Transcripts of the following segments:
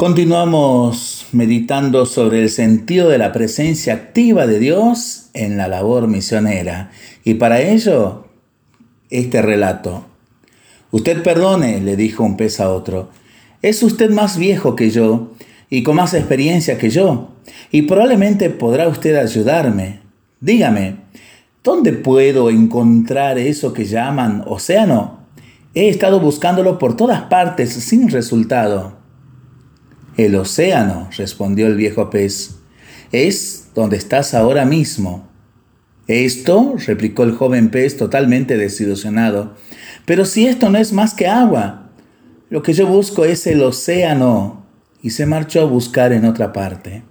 Continuamos meditando sobre el sentido de la presencia activa de Dios en la labor misionera. Y para ello, este relato. Usted perdone, le dijo un pez a otro. Es usted más viejo que yo y con más experiencia que yo, y probablemente podrá usted ayudarme. Dígame, ¿dónde puedo encontrar eso que llaman océano? He estado buscándolo por todas partes sin resultado. El océano, respondió el viejo pez, es donde estás ahora mismo. Esto, replicó el joven pez totalmente desilusionado, pero si esto no es más que agua, lo que yo busco es el océano, y se marchó a buscar en otra parte.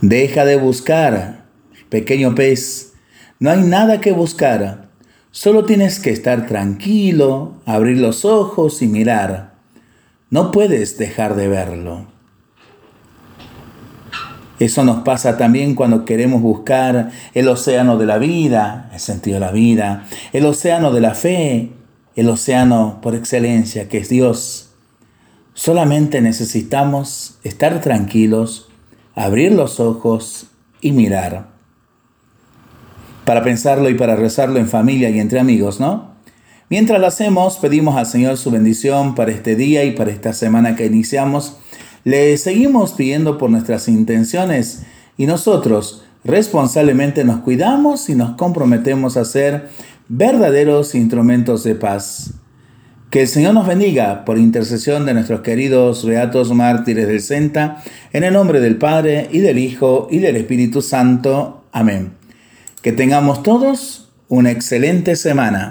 Deja de buscar, pequeño pez, no hay nada que buscar, solo tienes que estar tranquilo, abrir los ojos y mirar. No puedes dejar de verlo. Eso nos pasa también cuando queremos buscar el océano de la vida, el sentido de la vida, el océano de la fe, el océano por excelencia que es Dios. Solamente necesitamos estar tranquilos, abrir los ojos y mirar. Para pensarlo y para rezarlo en familia y entre amigos, ¿no? Mientras lo hacemos, pedimos al Señor su bendición para este día y para esta semana que iniciamos. Le seguimos pidiendo por nuestras intenciones y nosotros responsablemente nos cuidamos y nos comprometemos a ser verdaderos instrumentos de paz. Que el Señor nos bendiga por intercesión de nuestros queridos beatos mártires del Senta, en el nombre del Padre y del Hijo y del Espíritu Santo. Amén. Que tengamos todos una excelente semana.